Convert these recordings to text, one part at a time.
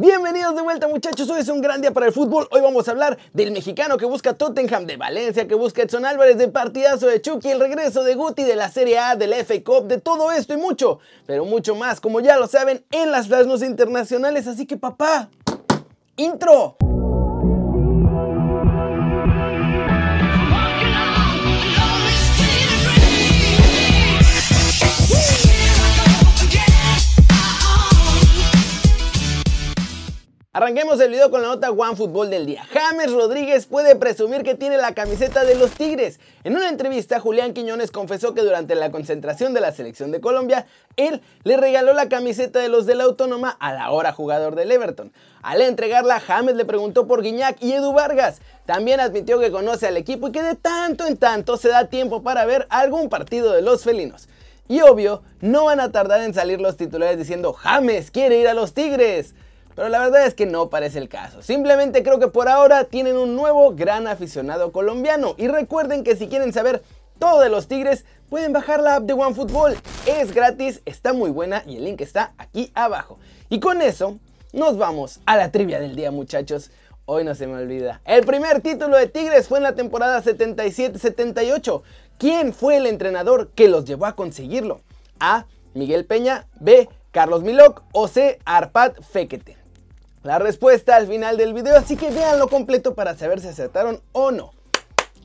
Bienvenidos de vuelta muchachos, hoy es un gran día para el fútbol. Hoy vamos a hablar del mexicano que busca Tottenham, de Valencia que busca Edson Álvarez, de partidazo de Chucky, el regreso de Guti, de la Serie A, del FA Cup, de todo esto y mucho, pero mucho más, como ya lo saben, en las plasmas internacionales. Así que papá, intro. Arranquemos el video con la nota One Fútbol del día. James Rodríguez puede presumir que tiene la camiseta de los Tigres. En una entrevista, Julián Quiñones confesó que durante la concentración de la selección de Colombia, él le regaló la camiseta de los de la Autónoma al ahora jugador del Everton. Al entregarla, James le preguntó por Guiñac y Edu Vargas. También admitió que conoce al equipo y que de tanto en tanto se da tiempo para ver algún partido de los felinos. Y obvio, no van a tardar en salir los titulares diciendo James quiere ir a los Tigres. Pero la verdad es que no parece el caso. Simplemente creo que por ahora tienen un nuevo gran aficionado colombiano. Y recuerden que si quieren saber todo de los Tigres, pueden bajar la app de OneFootball. Es gratis, está muy buena y el link está aquí abajo. Y con eso, nos vamos a la trivia del día, muchachos. Hoy no se me olvida. El primer título de Tigres fue en la temporada 77-78. ¿Quién fue el entrenador que los llevó a conseguirlo? A. Miguel Peña. B. Carlos Milok. O C. Arpad Fekete la respuesta al final del video, así que véanlo completo para saber si acertaron o no.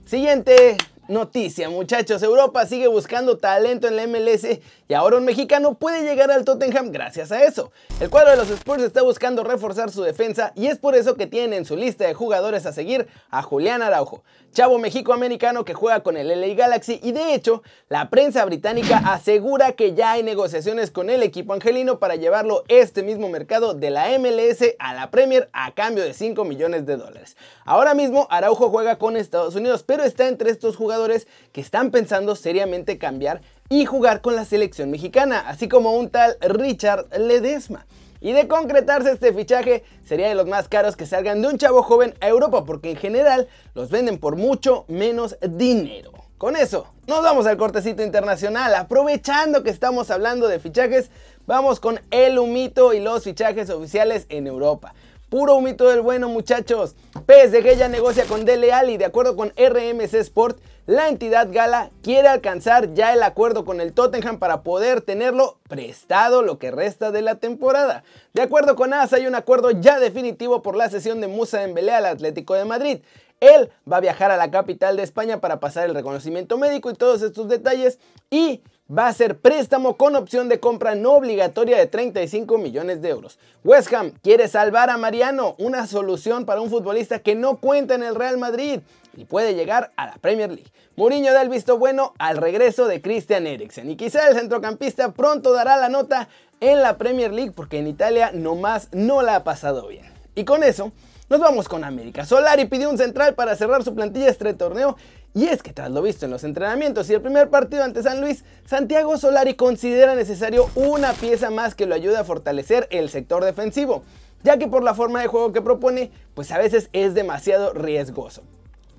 Siguiente noticia, muchachos. Europa sigue buscando talento en la MLS y ahora un mexicano puede llegar al Tottenham gracias a eso. El cuadro de los Spurs está buscando reforzar su defensa y es por eso que tiene en su lista de jugadores a seguir a Julián Araujo, chavo mexico-americano que juega con el LA Galaxy y de hecho la prensa británica asegura que ya hay negociaciones con el equipo angelino para llevarlo este mismo mercado de la MLS a la Premier a cambio de 5 millones de dólares. Ahora mismo Araujo juega con Estados Unidos, pero está entre estos jugadores que están pensando seriamente cambiar y jugar con la selección mexicana, así como un tal Richard Ledesma. Y de concretarse este fichaje, sería de los más caros que salgan de un chavo joven a Europa, porque en general los venden por mucho menos dinero. Con eso, nos vamos al cortecito internacional. Aprovechando que estamos hablando de fichajes, vamos con el humito y los fichajes oficiales en Europa. Puro humito del bueno, muchachos. PSG ya negocia con Dele Alli. De acuerdo con RMC Sport, la entidad gala quiere alcanzar ya el acuerdo con el Tottenham para poder tenerlo prestado lo que resta de la temporada. De acuerdo con AS, hay un acuerdo ya definitivo por la sesión de Musa Dembélé al Atlético de Madrid. Él va a viajar a la capital de España para pasar el reconocimiento médico y todos estos detalles y va a ser préstamo con opción de compra no obligatoria de 35 millones de euros. West Ham quiere salvar a Mariano, una solución para un futbolista que no cuenta en el Real Madrid y puede llegar a la Premier League. Mourinho da el visto bueno al regreso de Christian Eriksen y quizá el centrocampista pronto dará la nota en la Premier League porque en Italia nomás no la ha pasado bien. Y con eso nos vamos con América. Solari pidió un central para cerrar su plantilla este torneo y es que tras lo visto en los entrenamientos y el primer partido ante San Luis, Santiago Solari considera necesario una pieza más que lo ayude a fortalecer el sector defensivo, ya que por la forma de juego que propone, pues a veces es demasiado riesgoso.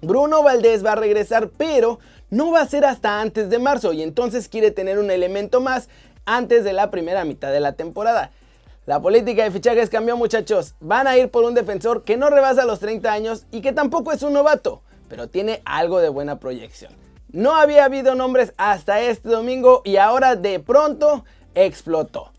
Bruno Valdés va a regresar, pero no va a ser hasta antes de marzo y entonces quiere tener un elemento más antes de la primera mitad de la temporada. La política de fichajes cambió muchachos, van a ir por un defensor que no rebasa los 30 años y que tampoco es un novato pero tiene algo de buena proyección. No había habido nombres hasta este domingo y ahora de pronto explotó.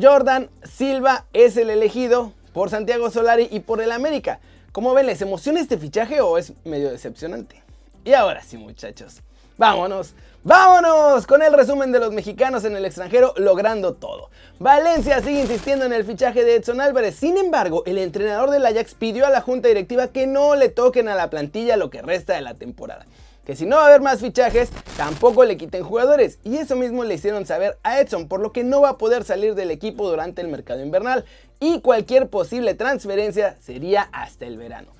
Jordan Silva es el elegido por Santiago Solari y por el América. ¿Cómo ven? ¿Les emociona este fichaje o es medio decepcionante? Y ahora sí, muchachos, vámonos, vámonos con el resumen de los mexicanos en el extranjero logrando todo. Valencia sigue insistiendo en el fichaje de Edson Álvarez. Sin embargo, el entrenador del Ajax pidió a la junta directiva que no le toquen a la plantilla lo que resta de la temporada. Que si no va a haber más fichajes, tampoco le quiten jugadores. Y eso mismo le hicieron saber a Edson, por lo que no va a poder salir del equipo durante el mercado invernal. Y cualquier posible transferencia sería hasta el verano.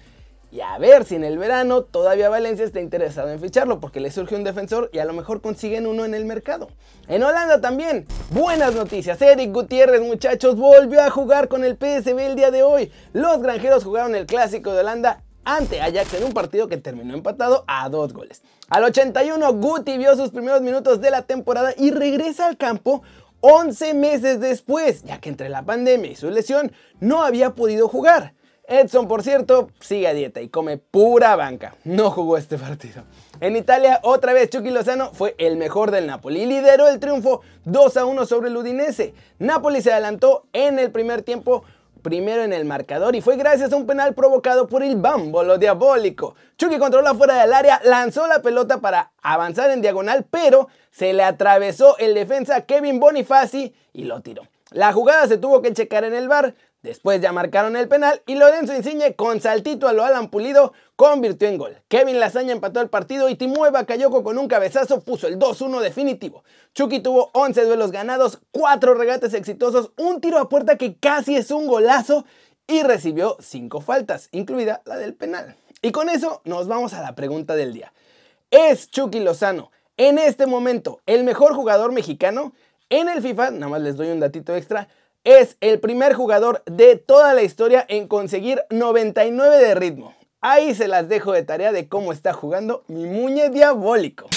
Y a ver si en el verano todavía Valencia está interesado en ficharlo porque le surge un defensor y a lo mejor consiguen uno en el mercado. En Holanda también, buenas noticias. Eric Gutiérrez, muchachos, volvió a jugar con el PSV el día de hoy. Los granjeros jugaron el clásico de Holanda ante Ajax en un partido que terminó empatado a dos goles. Al 81, Guti vio sus primeros minutos de la temporada y regresa al campo 11 meses después, ya que entre la pandemia y su lesión no había podido jugar. Edson, por cierto, sigue a dieta y come pura banca. No jugó este partido. En Italia, otra vez Chucky Lozano fue el mejor del Napoli y lideró el triunfo 2 a 1 sobre el Udinese. Napoli se adelantó en el primer tiempo primero en el marcador y fue gracias a un penal provocado por el bámbolo diabólico. Chucky controló fuera del área, lanzó la pelota para avanzar en diagonal, pero se le atravesó el defensa Kevin Bonifaci y lo tiró. La jugada se tuvo que checar en el bar, Después ya marcaron el penal y Lorenzo Insigne con saltito a lo Alan Pulido convirtió en gol. Kevin Lasaña empató el partido y Timue Bakayoko con un cabezazo puso el 2-1 definitivo. Chucky tuvo 11 duelos ganados, 4 regates exitosos, un tiro a puerta que casi es un golazo y recibió 5 faltas, incluida la del penal. Y con eso nos vamos a la pregunta del día. ¿Es Chucky Lozano en este momento el mejor jugador mexicano? En el FIFA, nada más les doy un datito extra, es el primer jugador de toda la historia en conseguir 99 de ritmo. Ahí se las dejo de tarea de cómo está jugando mi muñe diabólico.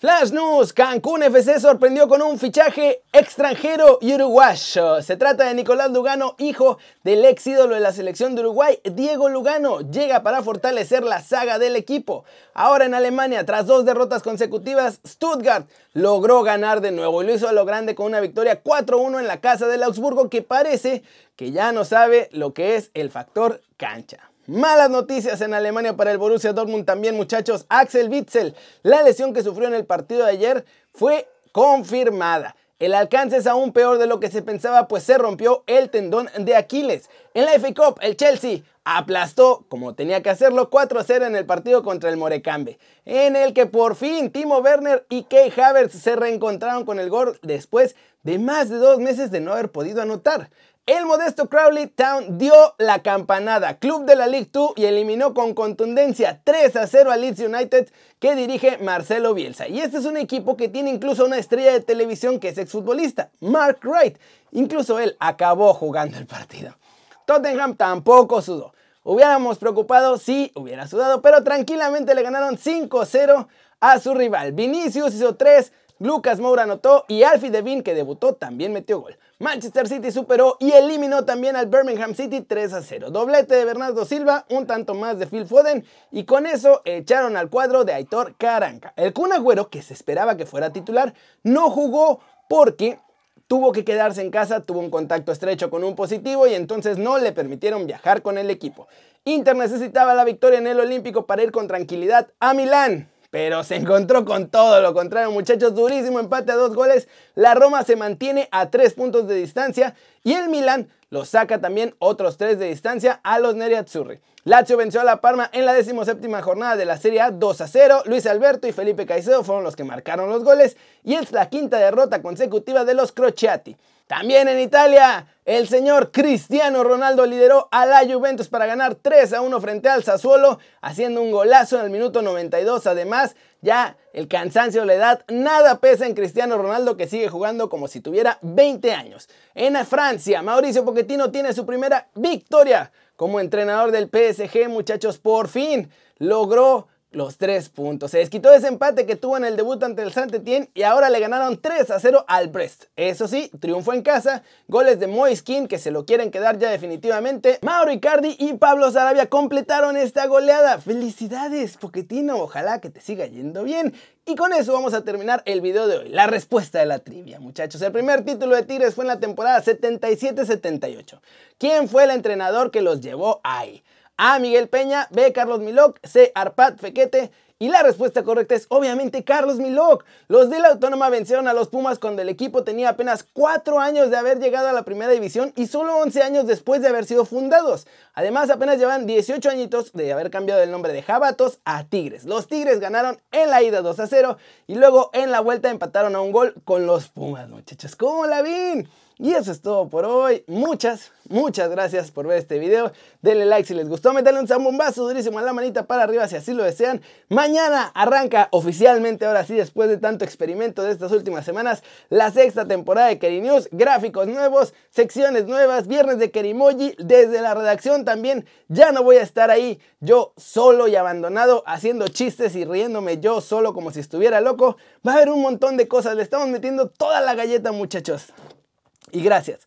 Flash News, Cancún FC sorprendió con un fichaje extranjero y uruguayo. Se trata de Nicolás Lugano, hijo del ex ídolo de la selección de Uruguay, Diego Lugano. Llega para fortalecer la saga del equipo. Ahora en Alemania, tras dos derrotas consecutivas, Stuttgart logró ganar de nuevo y lo hizo a lo grande con una victoria 4-1 en la casa del Augsburgo que parece que ya no sabe lo que es el factor cancha. Malas noticias en Alemania para el Borussia Dortmund también muchachos. Axel Witzel, la lesión que sufrió en el partido de ayer fue confirmada. El alcance es aún peor de lo que se pensaba pues se rompió el tendón de Aquiles. En la FA Cup el Chelsea aplastó, como tenía que hacerlo, 4-0 en el partido contra el Morecambe, en el que por fin Timo Werner y Kay Havertz se reencontraron con el gol después de más de dos meses de no haber podido anotar. El modesto Crowley Town dio la campanada, club de la League 2 y eliminó con contundencia 3 a 0 al Leeds United que dirige Marcelo Bielsa. Y este es un equipo que tiene incluso una estrella de televisión que es exfutbolista, Mark Wright. Incluso él acabó jugando el partido. Tottenham tampoco sudó. Hubiéramos preocupado si hubiera sudado, pero tranquilamente le ganaron 5-0 a su rival. Vinicius hizo 3, Lucas Moura anotó y Alfie Devin, que debutó, también metió gol. Manchester City superó y eliminó también al Birmingham City 3 a 0. Doblete de Bernardo Silva, un tanto más de Phil Foden y con eso echaron al cuadro de Aitor Caranca. El Kun Agüero, que se esperaba que fuera titular, no jugó porque tuvo que quedarse en casa, tuvo un contacto estrecho con un positivo y entonces no le permitieron viajar con el equipo. Inter necesitaba la victoria en el Olímpico para ir con tranquilidad a Milán pero se encontró con todo lo contrario, muchachos. Durísimo empate a dos goles. La Roma se mantiene a tres puntos de distancia y el Milan lo saca también otros tres de distancia a los Nerazzurri. Lazio venció a la Parma en la decimoséptima jornada de la Serie A 2 a 0. Luis Alberto y Felipe Caicedo fueron los que marcaron los goles y es la quinta derrota consecutiva de los Crociati. También en Italia, el señor Cristiano Ronaldo lideró a la Juventus para ganar 3 a 1 frente al Sassuolo, haciendo un golazo en el minuto 92. Además, ya el cansancio, la edad, nada pesa en Cristiano Ronaldo que sigue jugando como si tuviera 20 años. En Francia, Mauricio Pochettino tiene su primera victoria como entrenador del PSG, muchachos, por fin logró los tres puntos. Se desquitó ese empate que tuvo en el debut ante el Saint-Étienne y ahora le ganaron 3 a 0 al Brest. Eso sí, triunfó en casa, goles de Moiskin que se lo quieren quedar ya definitivamente. Mauro Icardi y Pablo Sarabia completaron esta goleada. Felicidades, Poquetino, ojalá que te siga yendo bien. Y con eso vamos a terminar el video de hoy. La respuesta de la trivia, muchachos. El primer título de Tigres fue en la temporada 77-78. ¿Quién fue el entrenador que los llevó ahí? A. Miguel Peña, B. Carlos Miloc, C. Arpad Fequete. Y la respuesta correcta es obviamente Carlos Miloc. Los de la Autónoma vencieron a los Pumas cuando el equipo tenía apenas 4 años de haber llegado a la primera división y solo 11 años después de haber sido fundados. Además apenas llevan 18 añitos de haber cambiado el nombre de Jabatos a Tigres. Los Tigres ganaron en la ida 2 a 0 y luego en la vuelta empataron a un gol con los Pumas, muchachos. ¿Cómo la ven? Y eso es todo por hoy. Muchas, muchas gracias por ver este video. Denle like si les gustó, métanle un zambombazo durísimo a la manita para arriba si así lo desean. Mañana arranca oficialmente, ahora sí, después de tanto experimento de estas últimas semanas, la sexta temporada de Keri News. Gráficos nuevos, secciones nuevas, viernes de Kerimoji. Desde la redacción también ya no voy a estar ahí yo solo y abandonado haciendo chistes y riéndome yo solo como si estuviera loco. Va a haber un montón de cosas. Le estamos metiendo toda la galleta, muchachos. Y gracias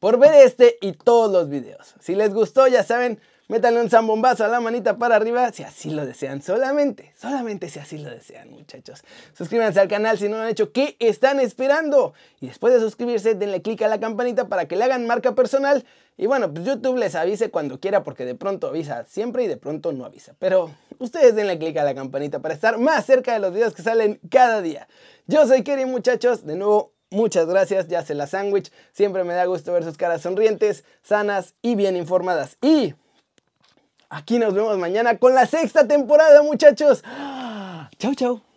por ver este y todos los videos. Si les gustó, ya saben, métanle un zambombazo a la manita para arriba si así lo desean. Solamente, solamente si así lo desean, muchachos. Suscríbanse al canal si no lo han hecho. ¿Qué están esperando? Y después de suscribirse, denle click a la campanita para que le hagan marca personal. Y bueno, pues YouTube les avise cuando quiera porque de pronto avisa siempre y de pronto no avisa. Pero ustedes denle click a la campanita para estar más cerca de los videos que salen cada día. Yo soy Kerry, muchachos. De nuevo, Muchas gracias, ya se la sándwich. Siempre me da gusto ver sus caras sonrientes, sanas y bien informadas. Y aquí nos vemos mañana con la sexta temporada, muchachos. Chau, chau.